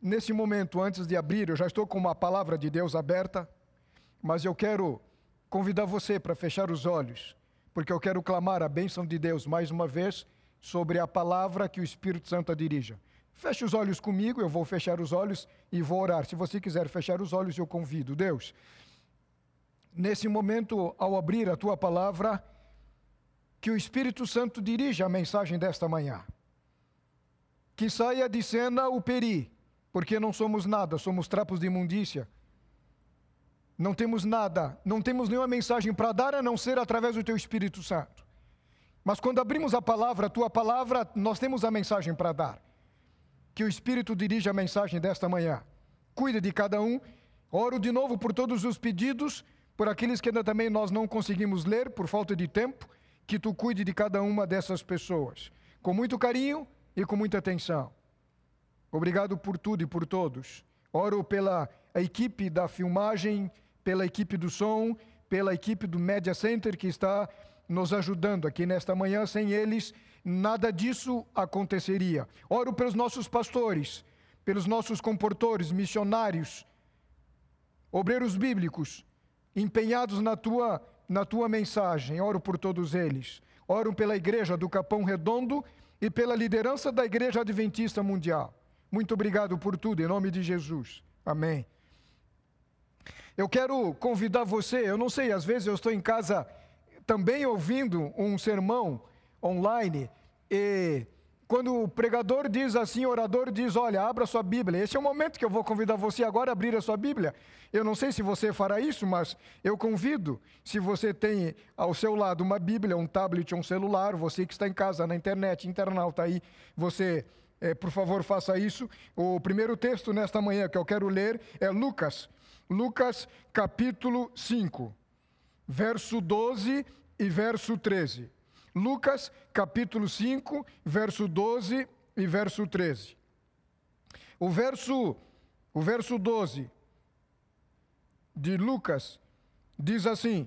nesse momento, antes de abrir, eu já estou com uma palavra de Deus aberta, mas eu quero convidar você para fechar os olhos, porque eu quero clamar a bênção de Deus mais uma vez sobre a palavra que o Espírito Santo dirija. Feche os olhos comigo, eu vou fechar os olhos e vou orar. Se você quiser fechar os olhos, eu convido. Deus, nesse momento, ao abrir a tua palavra, que o Espírito Santo dirija a mensagem desta manhã. Que saia de cena o peri, porque não somos nada, somos trapos de imundícia. Não temos nada, não temos nenhuma mensagem para dar a não ser através do teu Espírito Santo. Mas quando abrimos a palavra, a tua palavra, nós temos a mensagem para dar que o Espírito dirija a mensagem desta manhã. Cuide de cada um. Oro de novo por todos os pedidos, por aqueles que ainda também nós não conseguimos ler por falta de tempo, que tu cuide de cada uma dessas pessoas, com muito carinho e com muita atenção. Obrigado por tudo e por todos. Oro pela equipe da filmagem, pela equipe do som, pela equipe do Media Center que está nos ajudando aqui nesta manhã. Sem eles, nada disso aconteceria. Oro pelos nossos pastores, pelos nossos comportores, missionários, obreiros bíblicos, empenhados na tua, na tua mensagem. Oro por todos eles. Oro pela igreja do Capão Redondo e pela liderança da Igreja Adventista Mundial. Muito obrigado por tudo, em nome de Jesus. Amém. Eu quero convidar você, eu não sei, às vezes eu estou em casa também ouvindo um sermão online e quando o pregador diz assim, o orador diz: Olha, abra sua Bíblia. Esse é o momento que eu vou convidar você agora a abrir a sua Bíblia. Eu não sei se você fará isso, mas eu convido. Se você tem ao seu lado uma Bíblia, um tablet, um celular, você que está em casa, na internet, internauta aí, você, é, por favor, faça isso. O primeiro texto nesta manhã que eu quero ler é Lucas. Lucas, capítulo 5, verso 12 e verso 13. Lucas, capítulo 5, verso 12 e verso 13. O verso, o verso 12 de Lucas diz assim: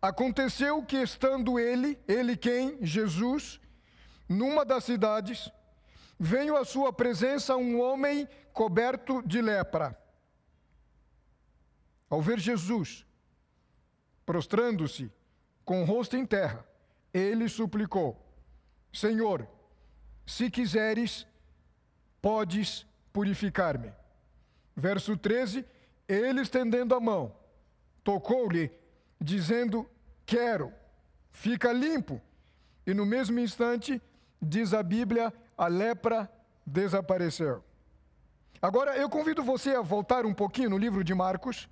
Aconteceu que estando ele, ele quem? Jesus, numa das cidades, veio à sua presença um homem coberto de lepra. Ao ver Jesus, prostrando-se, com o rosto em terra, ele suplicou: Senhor, se quiseres, podes purificar-me. Verso 13: Ele estendendo a mão, tocou-lhe, dizendo: Quero, fica limpo. E no mesmo instante, diz a Bíblia, a lepra desapareceu. Agora eu convido você a voltar um pouquinho no livro de Marcos,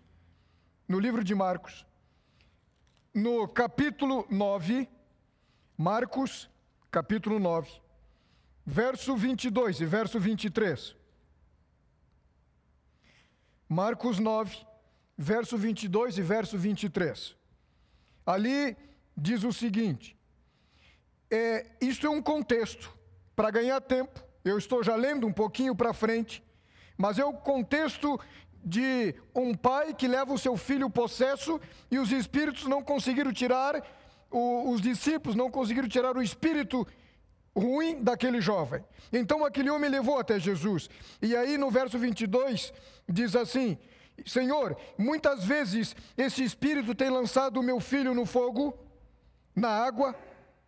no livro de Marcos, no capítulo 9, Marcos, capítulo 9, verso 22 e verso 23. Marcos 9, verso 22 e verso 23. Ali diz o seguinte: é, isto é um contexto, para ganhar tempo, eu estou já lendo um pouquinho para frente, mas é o contexto de um pai que leva o seu filho possesso e os espíritos não conseguiram tirar o, os discípulos não conseguiram tirar o espírito ruim daquele jovem. Então aquele homem levou até Jesus. E aí no verso 22 diz assim: Senhor, muitas vezes esse espírito tem lançado o meu filho no fogo, na água,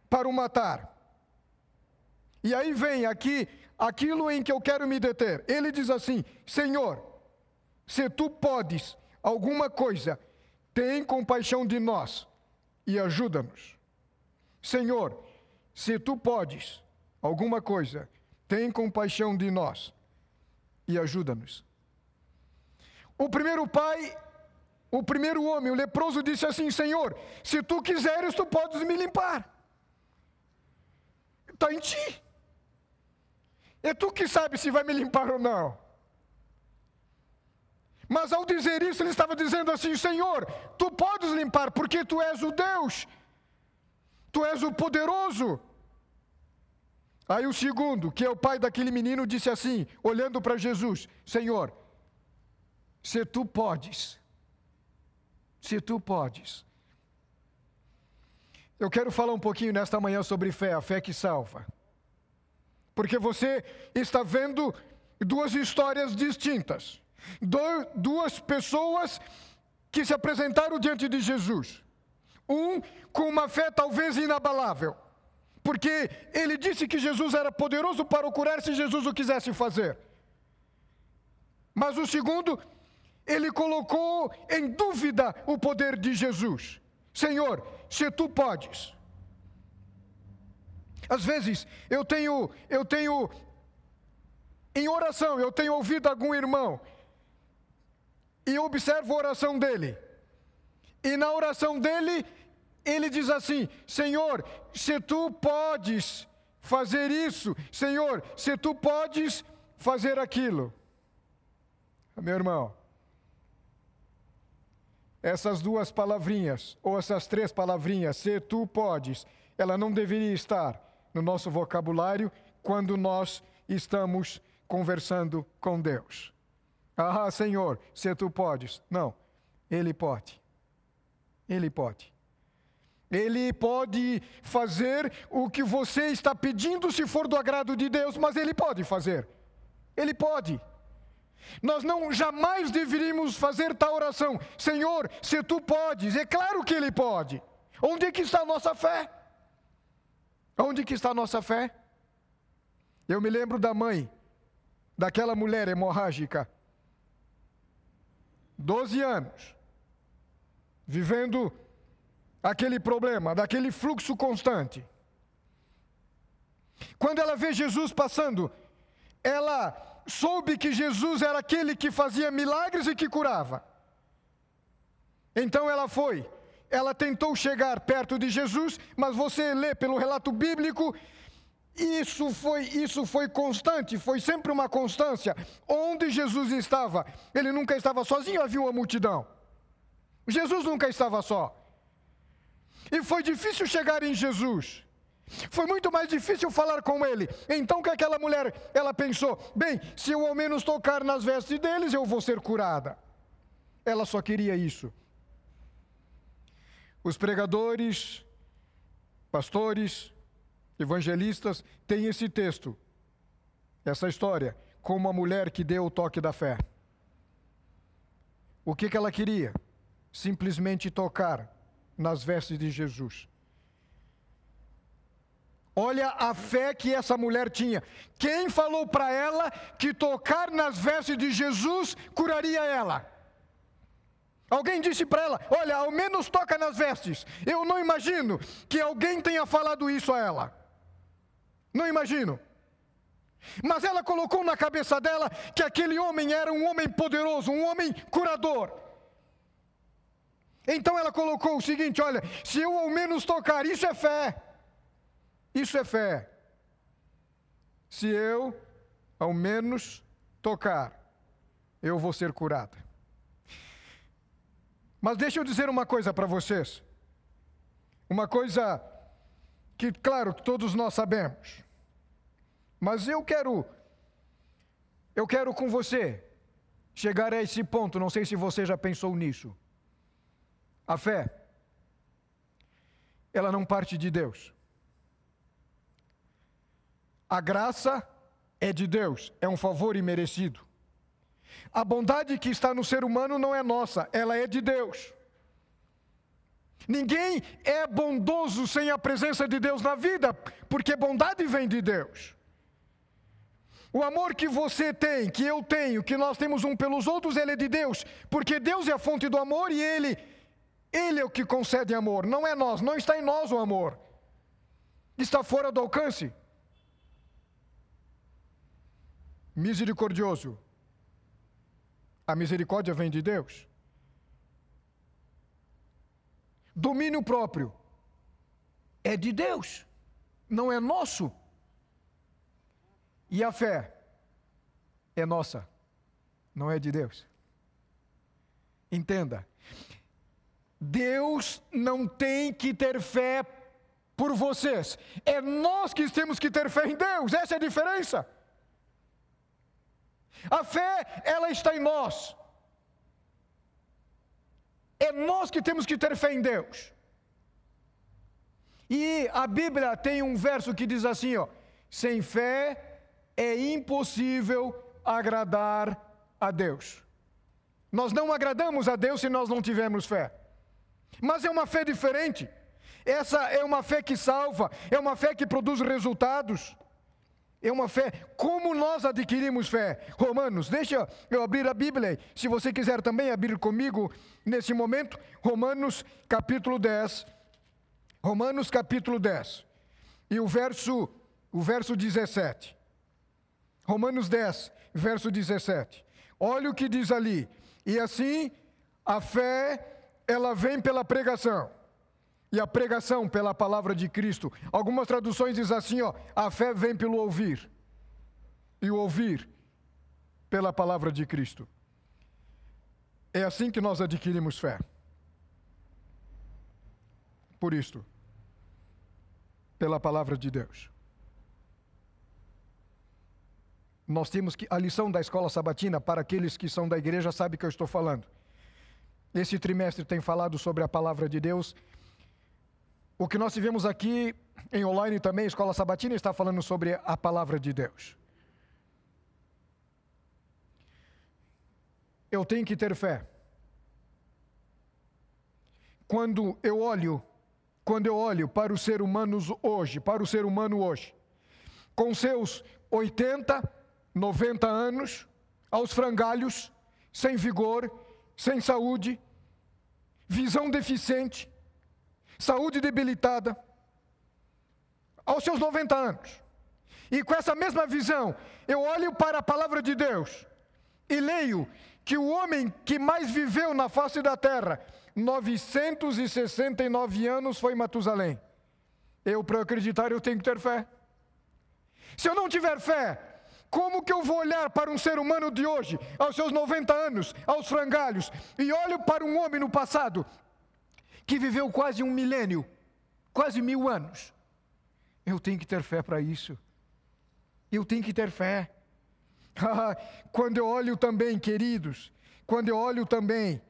para o matar. E aí vem aqui aquilo em que eu quero me deter. Ele diz assim: Senhor, se tu podes alguma coisa, tem compaixão de nós e ajuda-nos. Senhor, se tu podes alguma coisa, tem compaixão de nós e ajuda-nos. O primeiro pai, o primeiro homem, o leproso, disse assim: Senhor, se tu quiseres, tu podes me limpar. Está em ti. É tu que sabe se vai me limpar ou não. Mas ao dizer isso, ele estava dizendo assim: Senhor, tu podes limpar, porque tu és o Deus, tu és o poderoso. Aí o segundo, que é o pai daquele menino, disse assim, olhando para Jesus: Senhor, se tu podes, se tu podes. Eu quero falar um pouquinho nesta manhã sobre fé, a fé que salva. Porque você está vendo duas histórias distintas. duas pessoas que se apresentaram diante de Jesus. Um com uma fé talvez inabalável, porque ele disse que Jesus era poderoso para curar se Jesus o quisesse fazer. Mas o segundo, ele colocou em dúvida o poder de Jesus. Senhor, se tu podes. Às vezes eu tenho, eu tenho em oração, eu tenho ouvido algum irmão e observo a oração dele. E na oração dele, ele diz assim: Senhor, se tu podes fazer isso, Senhor, se tu podes fazer aquilo. Meu irmão, essas duas palavrinhas, ou essas três palavrinhas, se tu podes, ela não deveria estar no nosso vocabulário quando nós estamos conversando com Deus. Ah, Senhor, se tu podes. Não, Ele pode. Ele pode. Ele pode fazer o que você está pedindo se for do agrado de Deus, mas Ele pode fazer. Ele pode. Nós não jamais deveríamos fazer tal oração. Senhor, se tu podes, é claro que Ele pode. Onde é que está a nossa fé? Onde que está a nossa fé? Eu me lembro da mãe daquela mulher hemorrágica. Doze anos, vivendo aquele problema, daquele fluxo constante. Quando ela vê Jesus passando, ela soube que Jesus era aquele que fazia milagres e que curava. Então ela foi, ela tentou chegar perto de Jesus, mas você lê pelo relato bíblico isso foi, isso foi constante, foi sempre uma constância. Onde Jesus estava, ele nunca estava sozinho, havia uma multidão. Jesus nunca estava só. E foi difícil chegar em Jesus. Foi muito mais difícil falar com ele. Então que aquela mulher, ela pensou: bem, se eu ao menos tocar nas vestes deles, eu vou ser curada. Ela só queria isso. Os pregadores, pastores, evangelistas têm esse texto, essa história, como a mulher que deu o toque da fé. O que, que ela queria? Simplesmente tocar nas vestes de Jesus. Olha a fé que essa mulher tinha. Quem falou para ela que tocar nas vestes de Jesus curaria ela? Alguém disse para ela: Olha, ao menos toca nas vestes. Eu não imagino que alguém tenha falado isso a ela. Não imagino. Mas ela colocou na cabeça dela que aquele homem era um homem poderoso, um homem curador. Então ela colocou o seguinte: olha, se eu ao menos tocar, isso é fé. Isso é fé. Se eu ao menos tocar, eu vou ser curada. Mas deixa eu dizer uma coisa para vocês. Uma coisa que, claro, todos nós sabemos. Mas eu quero, eu quero com você chegar a esse ponto. Não sei se você já pensou nisso. A fé, ela não parte de Deus. A graça é de Deus, é um favor imerecido. A bondade que está no ser humano não é nossa, ela é de Deus. Ninguém é bondoso sem a presença de Deus na vida, porque bondade vem de Deus. O amor que você tem, que eu tenho, que nós temos um pelos outros, ele é de Deus, porque Deus é a fonte do amor e ele ele é o que concede amor, não é nós, não está em nós o amor. Está fora do alcance. Misericordioso. A misericórdia vem de Deus. Domínio próprio é de Deus, não é nosso. E a fé é nossa, não é de Deus. Entenda, Deus não tem que ter fé por vocês, é nós que temos que ter fé em Deus, essa é a diferença. A fé, ela está em nós. É nós que temos que ter fé em Deus. E a Bíblia tem um verso que diz assim, ó: sem fé é impossível agradar a Deus. Nós não agradamos a Deus se nós não tivermos fé. Mas é uma fé diferente. Essa é uma fé que salva, é uma fé que produz resultados. É uma fé. Como nós adquirimos fé? Romanos, deixa eu abrir a Bíblia. Se você quiser também abrir comigo nesse momento, Romanos capítulo 10. Romanos capítulo 10. E o verso, o verso 17. Romanos 10, verso 17. Olha o que diz ali. E assim, a fé, ela vem pela pregação. E a pregação pela palavra de Cristo. Algumas traduções dizem assim, ó, a fé vem pelo ouvir. E o ouvir pela palavra de Cristo. É assim que nós adquirimos fé. Por isto, pela palavra de Deus. Nós temos que a lição da escola sabatina para aqueles que são da igreja sabe que eu estou falando. Esse trimestre tem falado sobre a palavra de Deus o que nós tivemos aqui em online também, Escola Sabatina, está falando sobre a palavra de Deus. Eu tenho que ter fé. Quando eu olho, quando eu olho para os seres humanos hoje, para o ser humano hoje, com seus 80, 90 anos, aos frangalhos, sem vigor, sem saúde, visão deficiente, saúde debilitada, aos seus 90 anos. E com essa mesma visão, eu olho para a palavra de Deus e leio que o homem que mais viveu na face da terra, 969 anos, foi Matusalém. Eu, para acreditar, eu tenho que ter fé. Se eu não tiver fé, como que eu vou olhar para um ser humano de hoje, aos seus 90 anos, aos frangalhos, e olho para um homem no passado, que viveu quase um milênio, quase mil anos. Eu tenho que ter fé para isso. Eu tenho que ter fé. quando eu olho também, queridos, quando eu olho também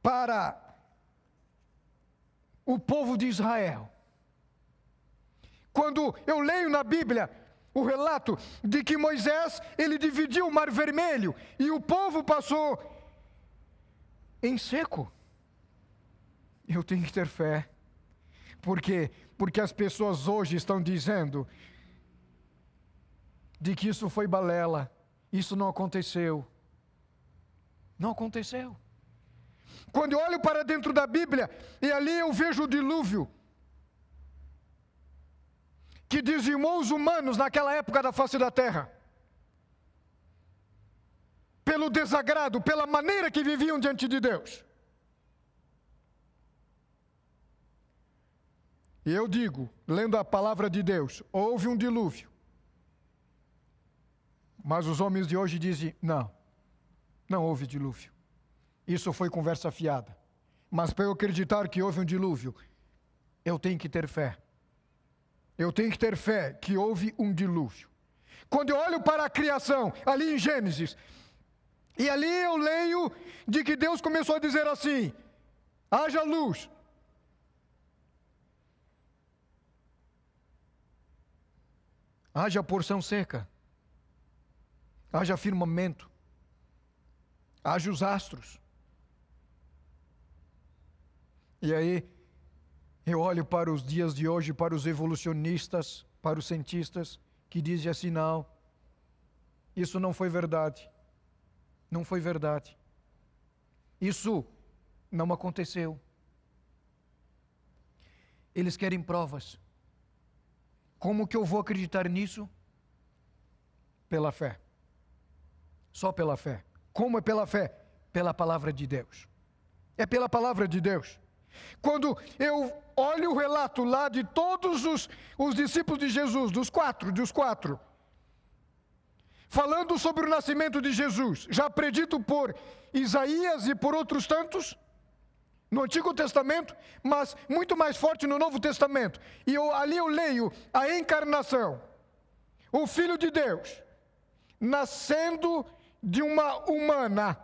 para o povo de Israel, quando eu leio na Bíblia o relato de que Moisés ele dividiu o Mar Vermelho e o povo passou em seco. Eu tenho que ter fé. Por quê? Porque as pessoas hoje estão dizendo de que isso foi balela, isso não aconteceu. Não aconteceu. Quando eu olho para dentro da Bíblia e ali eu vejo o dilúvio que dizimou os humanos naquela época da face da terra. Pelo desagrado, pela maneira que viviam diante de Deus. E eu digo, lendo a palavra de Deus, houve um dilúvio. Mas os homens de hoje dizem: não, não houve dilúvio. Isso foi conversa fiada. Mas para eu acreditar que houve um dilúvio, eu tenho que ter fé. Eu tenho que ter fé que houve um dilúvio. Quando eu olho para a criação, ali em Gênesis, e ali eu leio de que Deus começou a dizer assim: haja luz, haja porção seca, haja firmamento, haja os astros. E aí, eu olho para os dias de hoje, para os evolucionistas, para os cientistas, que dizem assim: não, isso não foi verdade. Não foi verdade. Isso não aconteceu. Eles querem provas. Como que eu vou acreditar nisso? Pela fé. Só pela fé. Como é pela fé? Pela palavra de Deus. É pela palavra de Deus. Quando eu olho o relato lá de todos os, os discípulos de Jesus, dos quatro, dos quatro, falando sobre o nascimento de Jesus, já predito por Isaías e por outros tantos, no Antigo Testamento, mas muito mais forte no Novo Testamento. E eu, ali eu leio a encarnação, o Filho de Deus, nascendo de uma humana.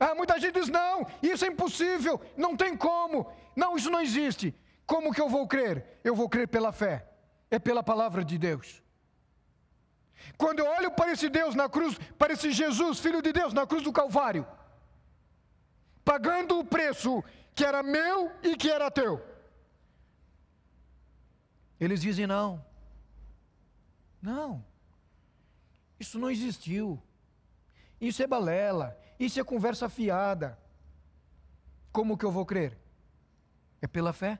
Ah, muita gente diz: não, isso é impossível, não tem como, não, isso não existe. Como que eu vou crer? Eu vou crer pela fé, é pela palavra de Deus. Quando eu olho para esse Deus na cruz, para esse Jesus, Filho de Deus, na cruz do Calvário, pagando o preço que era meu e que era teu. Eles dizem: não, não, isso não existiu, isso é balela, isso é conversa fiada. Como que eu vou crer? É pela fé,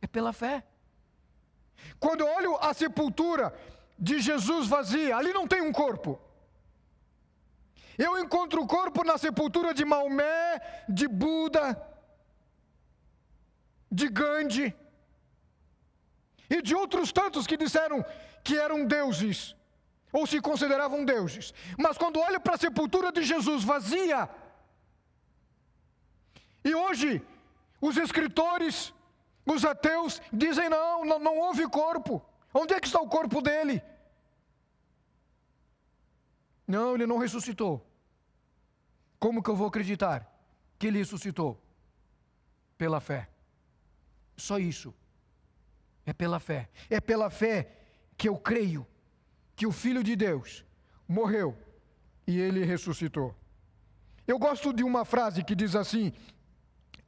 é pela fé. Quando eu olho a sepultura de Jesus vazia, ali não tem um corpo. Eu encontro o corpo na sepultura de Maomé, de Buda, de Gandhi e de outros tantos que disseram que eram deuses ou se consideravam deuses. Mas quando olho para a sepultura de Jesus vazia, e hoje os escritores, os ateus dizem não, não, não houve corpo. Onde é que está o corpo dele? Não, ele não ressuscitou. Como que eu vou acreditar que ele ressuscitou? Pela fé. Só isso. É pela fé. É pela fé que eu creio que o Filho de Deus morreu e ele ressuscitou. Eu gosto de uma frase que diz assim: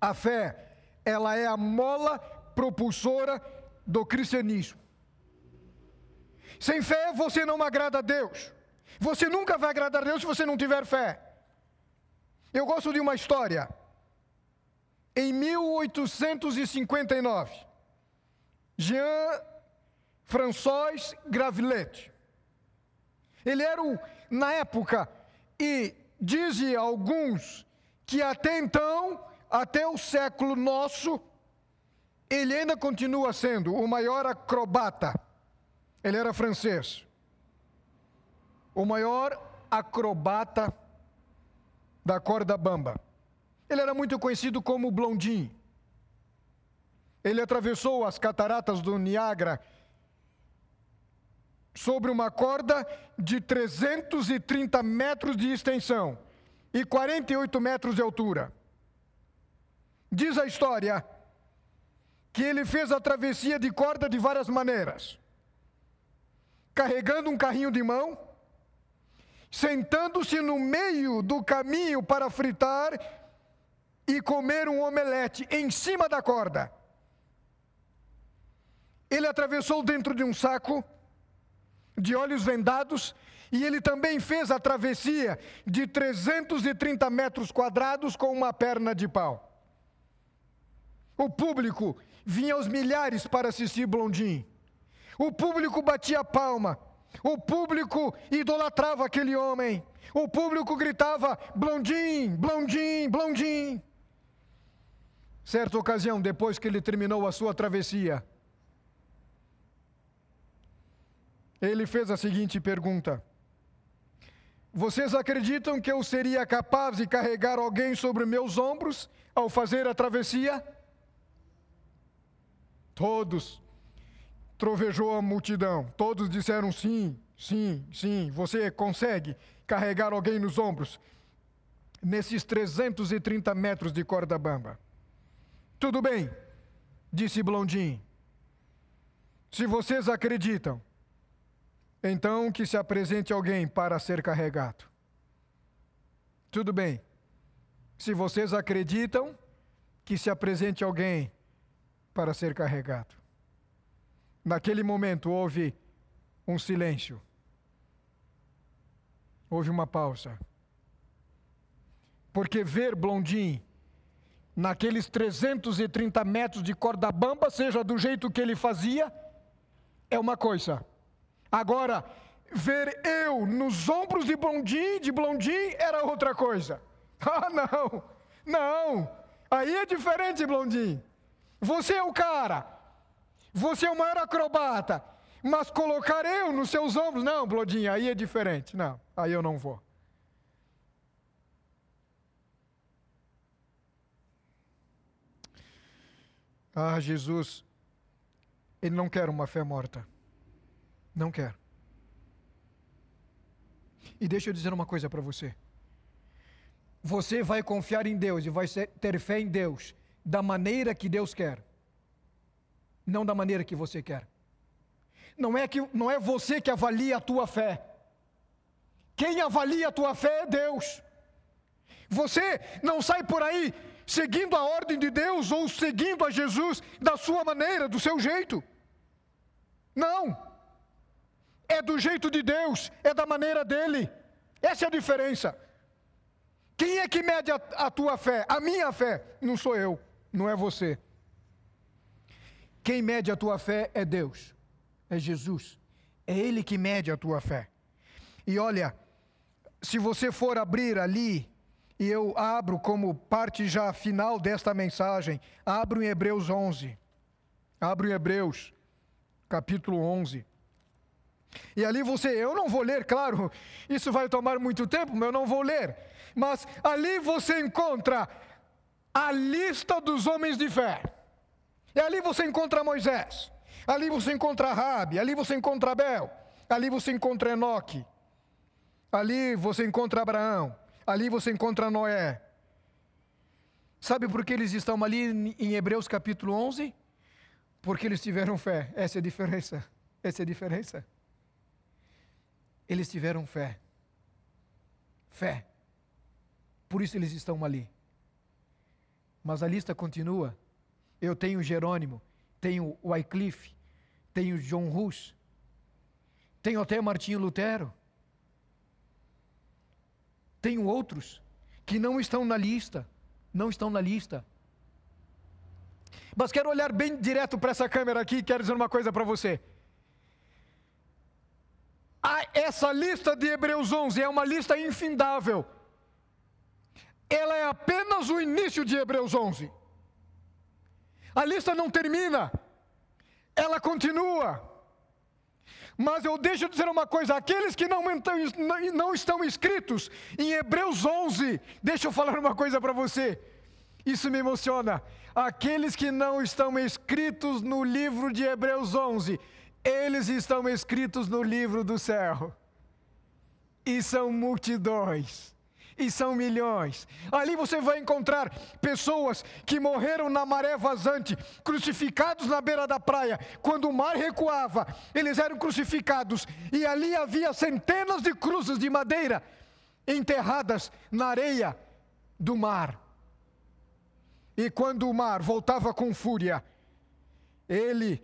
a fé, ela é a mola propulsora do cristianismo. Sem fé você não agrada a Deus. Você nunca vai agradar a Deus se você não tiver fé. Eu gosto de uma história. Em 1859, Jean François Gravelet, ele era o, na época, e dizem alguns que até então, até o século nosso, ele ainda continua sendo o maior acrobata. Ele era francês o maior acrobata da corda bamba. Ele era muito conhecido como Blondin. Ele atravessou as cataratas do Niágara sobre uma corda de 330 metros de extensão e 48 metros de altura. Diz a história que ele fez a travessia de corda de várias maneiras. Carregando um carrinho de mão, sentando-se no meio do caminho para fritar e comer um omelete em cima da corda. Ele atravessou dentro de um saco, de olhos vendados, e ele também fez a travessia de 330 metros quadrados com uma perna de pau. O público vinha aos milhares para assistir Blondin. O público batia palma. O público idolatrava aquele homem. O público gritava: Blondim, Blondim, Blondim. Certa ocasião, depois que ele terminou a sua travessia, ele fez a seguinte pergunta: Vocês acreditam que eu seria capaz de carregar alguém sobre meus ombros ao fazer a travessia? Todos trovejou a multidão. Todos disseram sim, sim, sim. Você consegue carregar alguém nos ombros nesses 330 metros de corda bamba. Tudo bem, disse Blondin. Se vocês acreditam, então que se apresente alguém para ser carregado. Tudo bem. Se vocês acreditam, que se apresente alguém para ser carregado. Naquele momento houve um silêncio. Houve uma pausa. Porque ver Blondin naqueles 330 metros de corda bamba, seja do jeito que ele fazia, é uma coisa. Agora, ver eu nos ombros de Blondin, de Blondin, era outra coisa. Ah, não, não. Aí é diferente, Blondin. Você é o cara. Você é o maior acrobata, mas colocar eu nos seus ombros, não, Blodinha, aí é diferente. Não, aí eu não vou. Ah, Jesus, Ele não quer uma fé morta. Não quer. E deixa eu dizer uma coisa para você. Você vai confiar em Deus e vai ter fé em Deus da maneira que Deus quer não da maneira que você quer. Não é que não é você que avalia a tua fé. Quem avalia a tua fé é Deus. Você não sai por aí seguindo a ordem de Deus ou seguindo a Jesus da sua maneira, do seu jeito. Não. É do jeito de Deus, é da maneira dele. Essa é a diferença. Quem é que mede a, a tua fé? A minha fé. Não sou eu, não é você. Quem mede a tua fé é Deus, é Jesus. É Ele que mede a tua fé. E olha, se você for abrir ali, e eu abro como parte já final desta mensagem, abro em Hebreus 11. Abro em Hebreus, capítulo 11. E ali você, eu não vou ler, claro, isso vai tomar muito tempo, mas eu não vou ler. Mas ali você encontra a lista dos homens de fé. E ali você encontra Moisés, ali você encontra Rabi, ali você encontra Abel, ali você encontra Enoque, ali você encontra Abraão, ali você encontra Noé. Sabe por que eles estão ali em Hebreus capítulo 11? Porque eles tiveram fé. Essa é a diferença. Essa é a diferença. Eles tiveram fé. Fé. Por isso eles estão ali. Mas a lista continua. Eu tenho Jerônimo, tenho Wycliffe, tenho John Hus, tenho até Martinho Lutero. Tenho outros que não estão na lista, não estão na lista. Mas quero olhar bem direto para essa câmera aqui e quero dizer uma coisa para você essa lista de Hebreus 11 é uma lista infindável. Ela é apenas o início de Hebreus 11. A lista não termina, ela continua. Mas eu deixo de dizer uma coisa: aqueles que não, não estão inscritos em Hebreus 11, deixa eu falar uma coisa para você. Isso me emociona. Aqueles que não estão inscritos no livro de Hebreus 11, eles estão escritos no livro do céu. E são multidões. E são milhões. Ali você vai encontrar pessoas que morreram na maré vazante, crucificados na beira da praia. Quando o mar recuava, eles eram crucificados. E ali havia centenas de cruzes de madeira enterradas na areia do mar. E quando o mar voltava com fúria, ele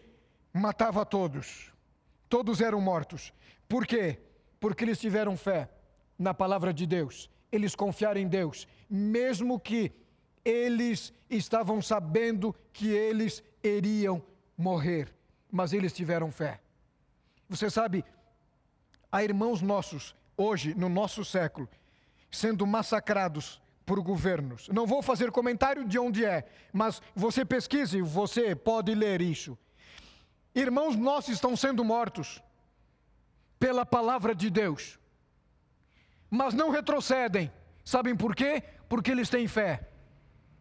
matava todos. Todos eram mortos. Por quê? Porque eles tiveram fé na palavra de Deus. Eles confiaram em Deus, mesmo que eles estavam sabendo que eles iriam morrer, mas eles tiveram fé. Você sabe, há irmãos nossos, hoje, no nosso século, sendo massacrados por governos. Não vou fazer comentário de onde é, mas você pesquise, você pode ler isso. Irmãos nossos estão sendo mortos pela palavra de Deus, mas não retrocedem. Sabem por quê? Porque eles têm fé.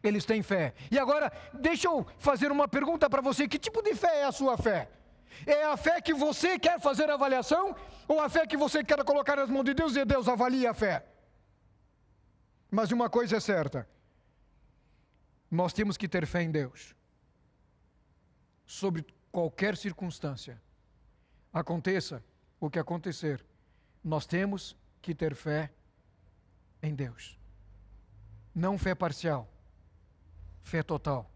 Eles têm fé. E agora, deixa eu fazer uma pergunta para você: que tipo de fé é a sua fé? É a fé que você quer fazer avaliação? Ou a fé que você quer colocar nas mãos de Deus e Deus avalia a fé? Mas uma coisa é certa: nós temos que ter fé em Deus. Sobre qualquer circunstância, aconteça o que acontecer, nós temos que ter fé em Deus. Não fé parcial, fé total.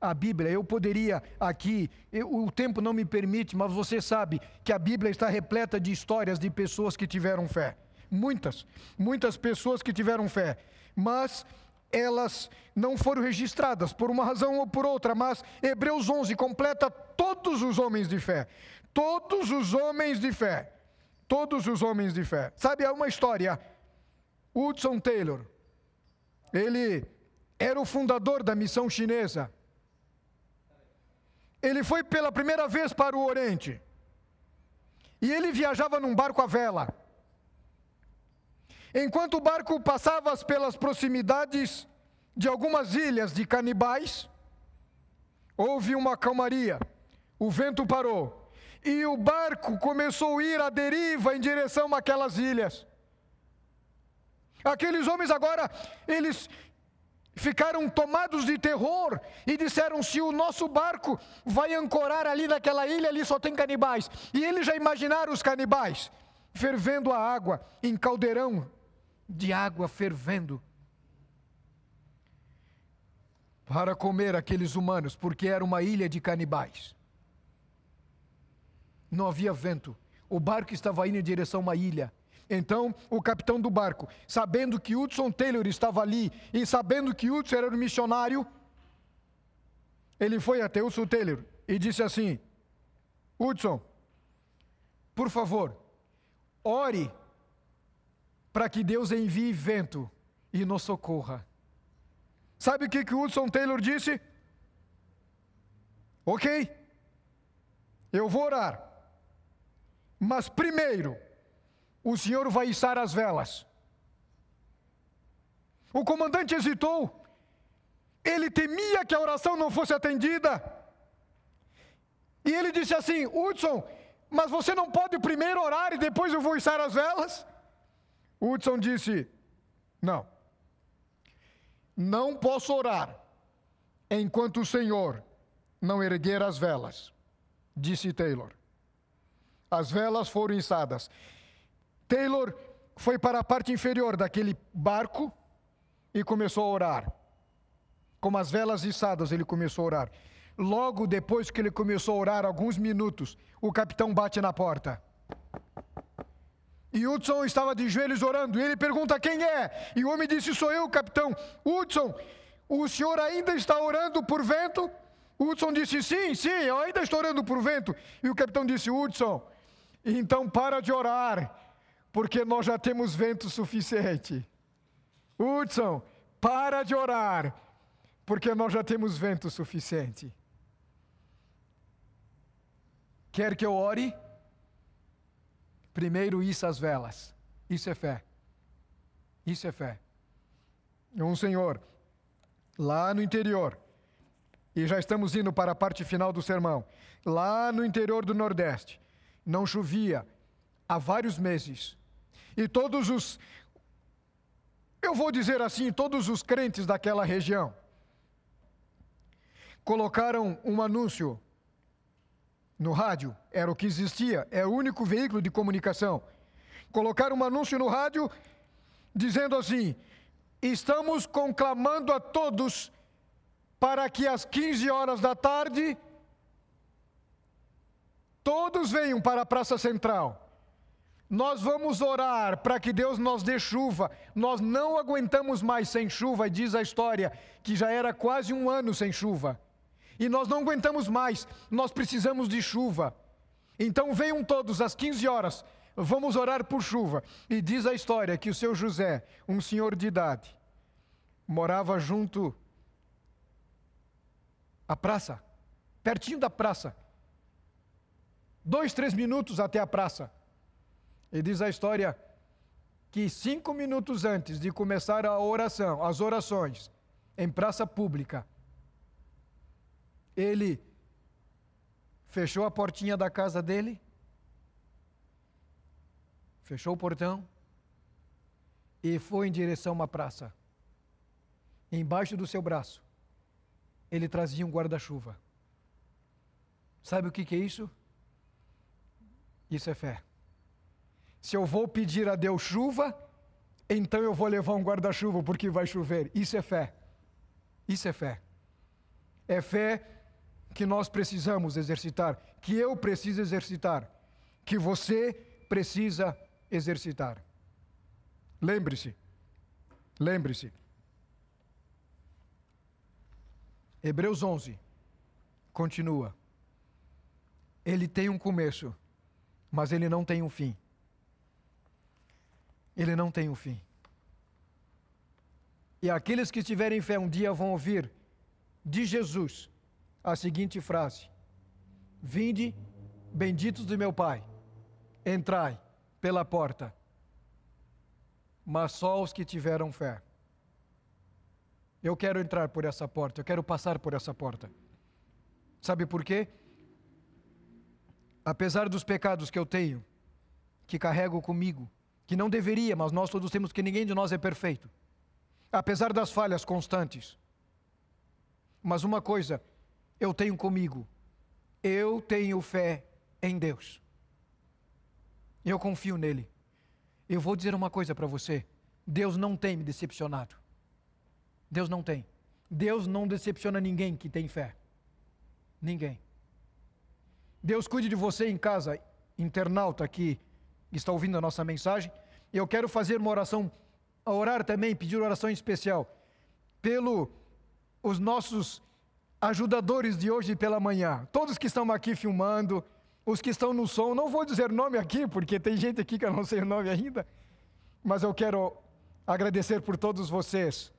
A Bíblia, eu poderia aqui, eu, o tempo não me permite, mas você sabe que a Bíblia está repleta de histórias de pessoas que tiveram fé. Muitas, muitas pessoas que tiveram fé. Mas elas não foram registradas por uma razão ou por outra, mas Hebreus 11 completa todos os homens de fé. Todos os homens de fé. Todos os homens de fé. Sabe, há uma história. Hudson Taylor, ele era o fundador da missão chinesa. Ele foi pela primeira vez para o Oriente. E ele viajava num barco à vela. Enquanto o barco passava pelas proximidades de algumas ilhas de canibais, houve uma calmaria. O vento parou e o barco começou a ir à deriva em direção àquelas ilhas. Aqueles homens agora, eles ficaram tomados de terror e disseram: se o nosso barco vai ancorar ali naquela ilha, ali só tem canibais. E eles já imaginaram os canibais fervendo a água em caldeirão de água fervendo para comer aqueles humanos, porque era uma ilha de canibais. Não havia vento. O barco estava indo em direção a uma ilha. Então, o capitão do barco, sabendo que Hudson Taylor estava ali e sabendo que Hudson era um missionário, ele foi até Hudson Taylor e disse assim: Hudson, por favor, ore para que Deus envie vento e nos socorra. Sabe o que, que Hudson Taylor disse? Ok, eu vou orar, mas primeiro, o senhor vai içar as velas. O comandante hesitou, ele temia que a oração não fosse atendida. E ele disse assim: Hudson, mas você não pode primeiro orar e depois eu vou içar as velas? Hudson disse: Não, não posso orar enquanto o Senhor não erguer as velas, disse Taylor. As velas foram içadas. Taylor foi para a parte inferior daquele barco e começou a orar. Com as velas içadas, ele começou a orar. Logo depois que ele começou a orar, alguns minutos, o capitão bate na porta. E Hudson estava de joelhos orando. E ele pergunta quem é. E o homem disse: Sou eu, capitão. Hudson, o senhor ainda está orando por vento? Hudson disse: Sim, sim, eu ainda estou orando por vento. E o capitão disse: Hudson, então para de orar, porque nós já temos vento suficiente. Hudson, para de orar, porque nós já temos vento suficiente. Quer que eu ore? Primeiro, isso as velas. Isso é fé. Isso é fé. Um senhor, lá no interior, e já estamos indo para a parte final do sermão, lá no interior do Nordeste, não chovia há vários meses. E todos os, eu vou dizer assim, todos os crentes daquela região colocaram um anúncio no rádio, era o que existia, é o único veículo de comunicação. Colocaram um anúncio no rádio dizendo assim: estamos conclamando a todos para que às 15 horas da tarde todos venham para a Praça Central. Nós vamos orar para que Deus nos dê chuva. Nós não aguentamos mais sem chuva, diz a história, que já era quase um ano sem chuva e nós não aguentamos mais, nós precisamos de chuva. Então venham todos às 15 horas, vamos orar por chuva. E diz a história que o seu José, um senhor de idade, morava junto à praça, pertinho da praça. Dois, três minutos até a praça. E diz a história que cinco minutos antes de começar a oração, as orações, em praça pública, ele fechou a portinha da casa dele, fechou o portão e foi em direção a uma praça. Embaixo do seu braço, ele trazia um guarda-chuva. Sabe o que, é isso? Isso é fé. Se eu vou pedir a Deus chuva, então eu vou levar um guarda-chuva porque vai chover. Isso é fé. Isso é fé. É fé que nós precisamos exercitar, que eu preciso exercitar, que você precisa exercitar. Lembre-se, lembre-se. Hebreus 11 continua. Ele tem um começo, mas ele não tem um fim. Ele não tem um fim. E aqueles que tiverem fé um dia vão ouvir de Jesus a seguinte frase: Vinde, benditos de meu Pai, entrai pela porta, mas só os que tiveram fé. Eu quero entrar por essa porta, eu quero passar por essa porta. Sabe por quê? Apesar dos pecados que eu tenho, que carrego comigo, que não deveria, mas nós todos temos que ninguém de nós é perfeito. apesar das falhas constantes. Mas uma coisa eu tenho comigo: eu tenho fé em Deus. Eu confio nele. Eu vou dizer uma coisa para você: Deus não tem me decepcionado. Deus não tem. Deus não decepciona ninguém que tem fé. Ninguém. Deus cuide de você em casa, internauta que está ouvindo a nossa mensagem. Eu quero fazer uma oração, orar também, pedir oração especial pelo os nossos ajudadores de hoje pela manhã. Todos que estão aqui filmando, os que estão no som, não vou dizer nome aqui, porque tem gente aqui que eu não sei o nome ainda, mas eu quero agradecer por todos vocês,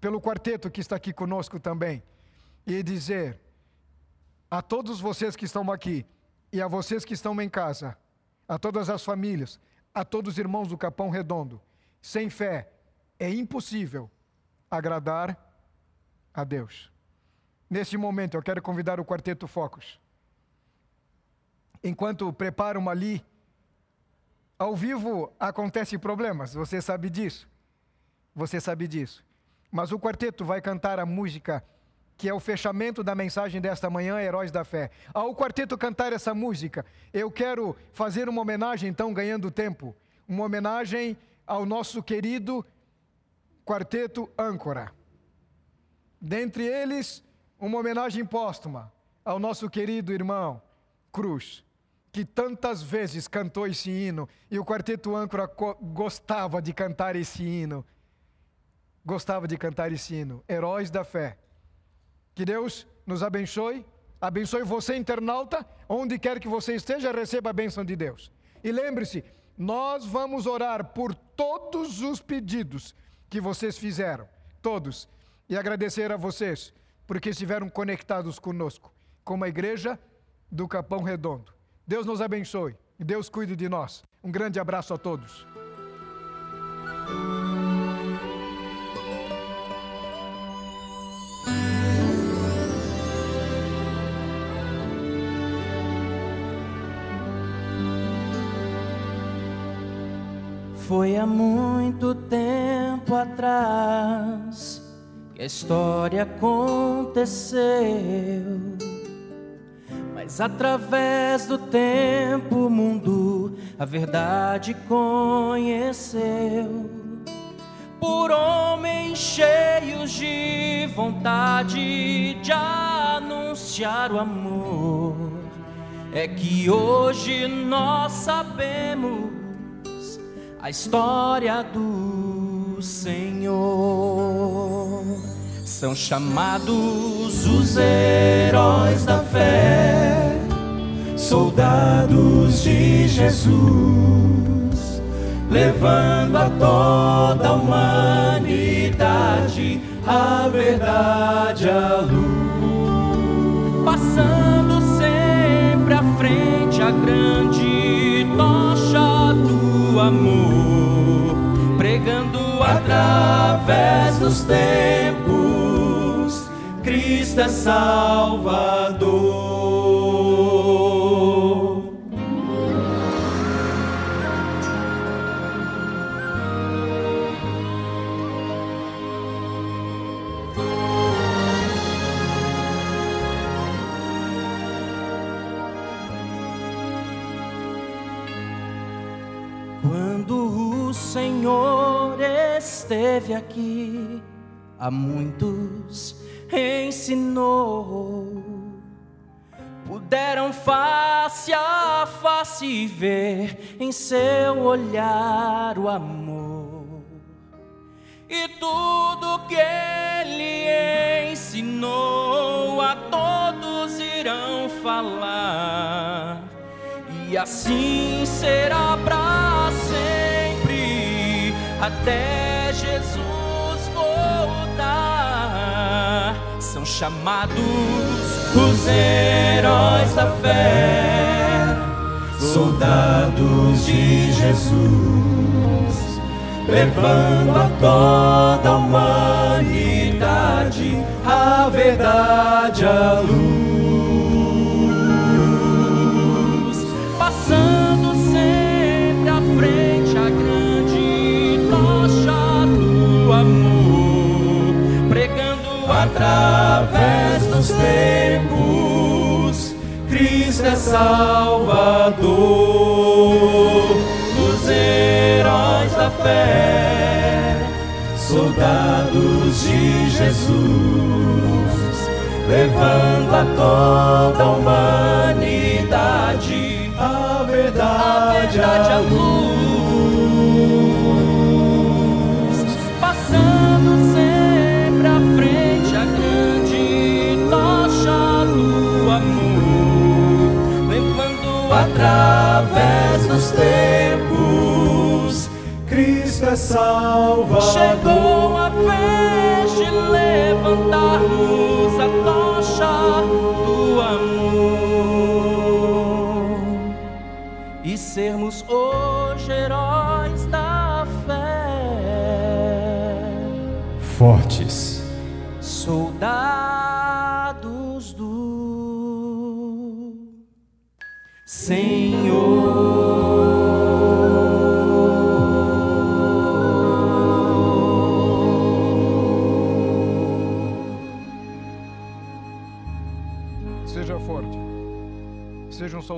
pelo quarteto que está aqui conosco também, e dizer a todos vocês que estão aqui e a vocês que estão em casa, a todas as famílias, a todos os irmãos do Capão Redondo, sem fé é impossível agradar a Deus. Neste momento, eu quero convidar o quarteto Focos enquanto preparam ali, ao vivo acontecem problemas, você sabe disso. Você sabe disso. Mas o quarteto vai cantar a música que é o fechamento da mensagem desta manhã, Heróis da Fé. Ao quarteto cantar essa música, eu quero fazer uma homenagem, então, ganhando tempo, uma homenagem ao nosso querido quarteto Âncora. Dentre eles, uma homenagem póstuma ao nosso querido irmão Cruz que tantas vezes cantou esse hino e o quarteto âncora gostava de cantar esse hino. Gostava de cantar esse hino. Heróis da fé. Que Deus nos abençoe, abençoe você, internauta, onde quer que você esteja, receba a bênção de Deus. E lembre-se, nós vamos orar por todos os pedidos que vocês fizeram, todos, e agradecer a vocês, porque estiveram conectados conosco, como a igreja do Capão Redondo. Deus nos abençoe e Deus cuide de nós. Um grande abraço a todos. Foi há muito tempo atrás que a história aconteceu mas através do tempo o mundo a verdade conheceu. Por homens cheios de vontade de anunciar o amor, é que hoje nós sabemos a história do Senhor. São chamados os heróis da fé, soldados de Jesus, levando a toda a humanidade a verdade através dos tempos Cristo é Salvador. Esteve aqui, há muitos ensinou. Puderam face a face ver em seu olhar o amor. E tudo que ele ensinou a todos irão falar. E assim será para sempre até Jesus voltar. São chamados os heróis da fé, soldados de Jesus, levando a toda a humanidade a verdade à luz, através dos tempos. Cristo é Salvador dos heróis da fé, soldados de Jesus, levando a toda a humanidade a verdade, a luz, amor, levando através dos tempos. Cristo é Salvador. Chegou a vez de levantarmos a tocha do amor e sermos hoje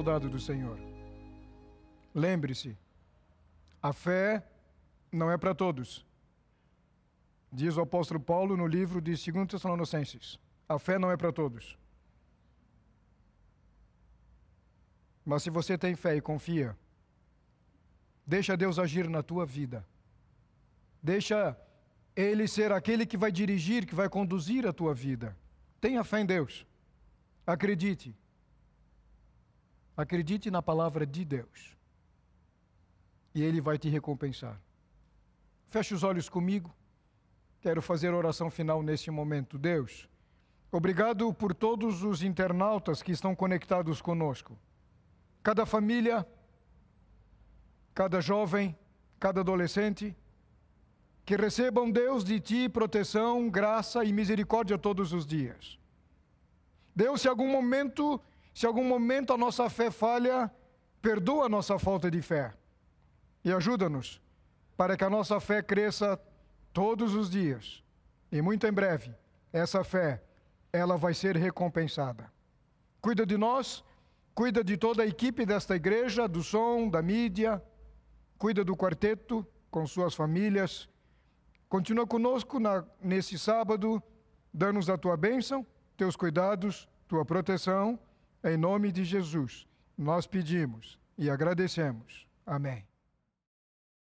soldado do Senhor. Lembre-se, a fé não é para todos. Diz o apóstolo Paulo no livro de 2 Tessalonicenses. A fé não é para todos. Mas se você tem fé e confia, deixa Deus agir na tua vida. Deixa Ele ser aquele que vai dirigir, que vai conduzir a tua vida. Tenha fé em Deus. Acredite. Acredite na palavra de Deus. E Ele vai te recompensar. Feche os olhos comigo. Quero fazer oração final neste momento. Deus, obrigado por todos os internautas que estão conectados conosco. Cada família, cada jovem, cada adolescente, que recebam, Deus, de Ti proteção, graça e misericórdia todos os dias. Deus, se algum momento, se algum momento a nossa fé falha, perdoa a nossa falta de fé e ajuda-nos para que a nossa fé cresça todos os dias. E muito em breve, essa fé, ela vai ser recompensada. Cuida de nós, cuida de toda a equipe desta igreja, do som, da mídia, cuida do quarteto com suas famílias. Continua conosco na, nesse sábado, dá-nos a tua bênção, teus cuidados, tua proteção, em nome de Jesus. Nós pedimos e agradecemos. Amém.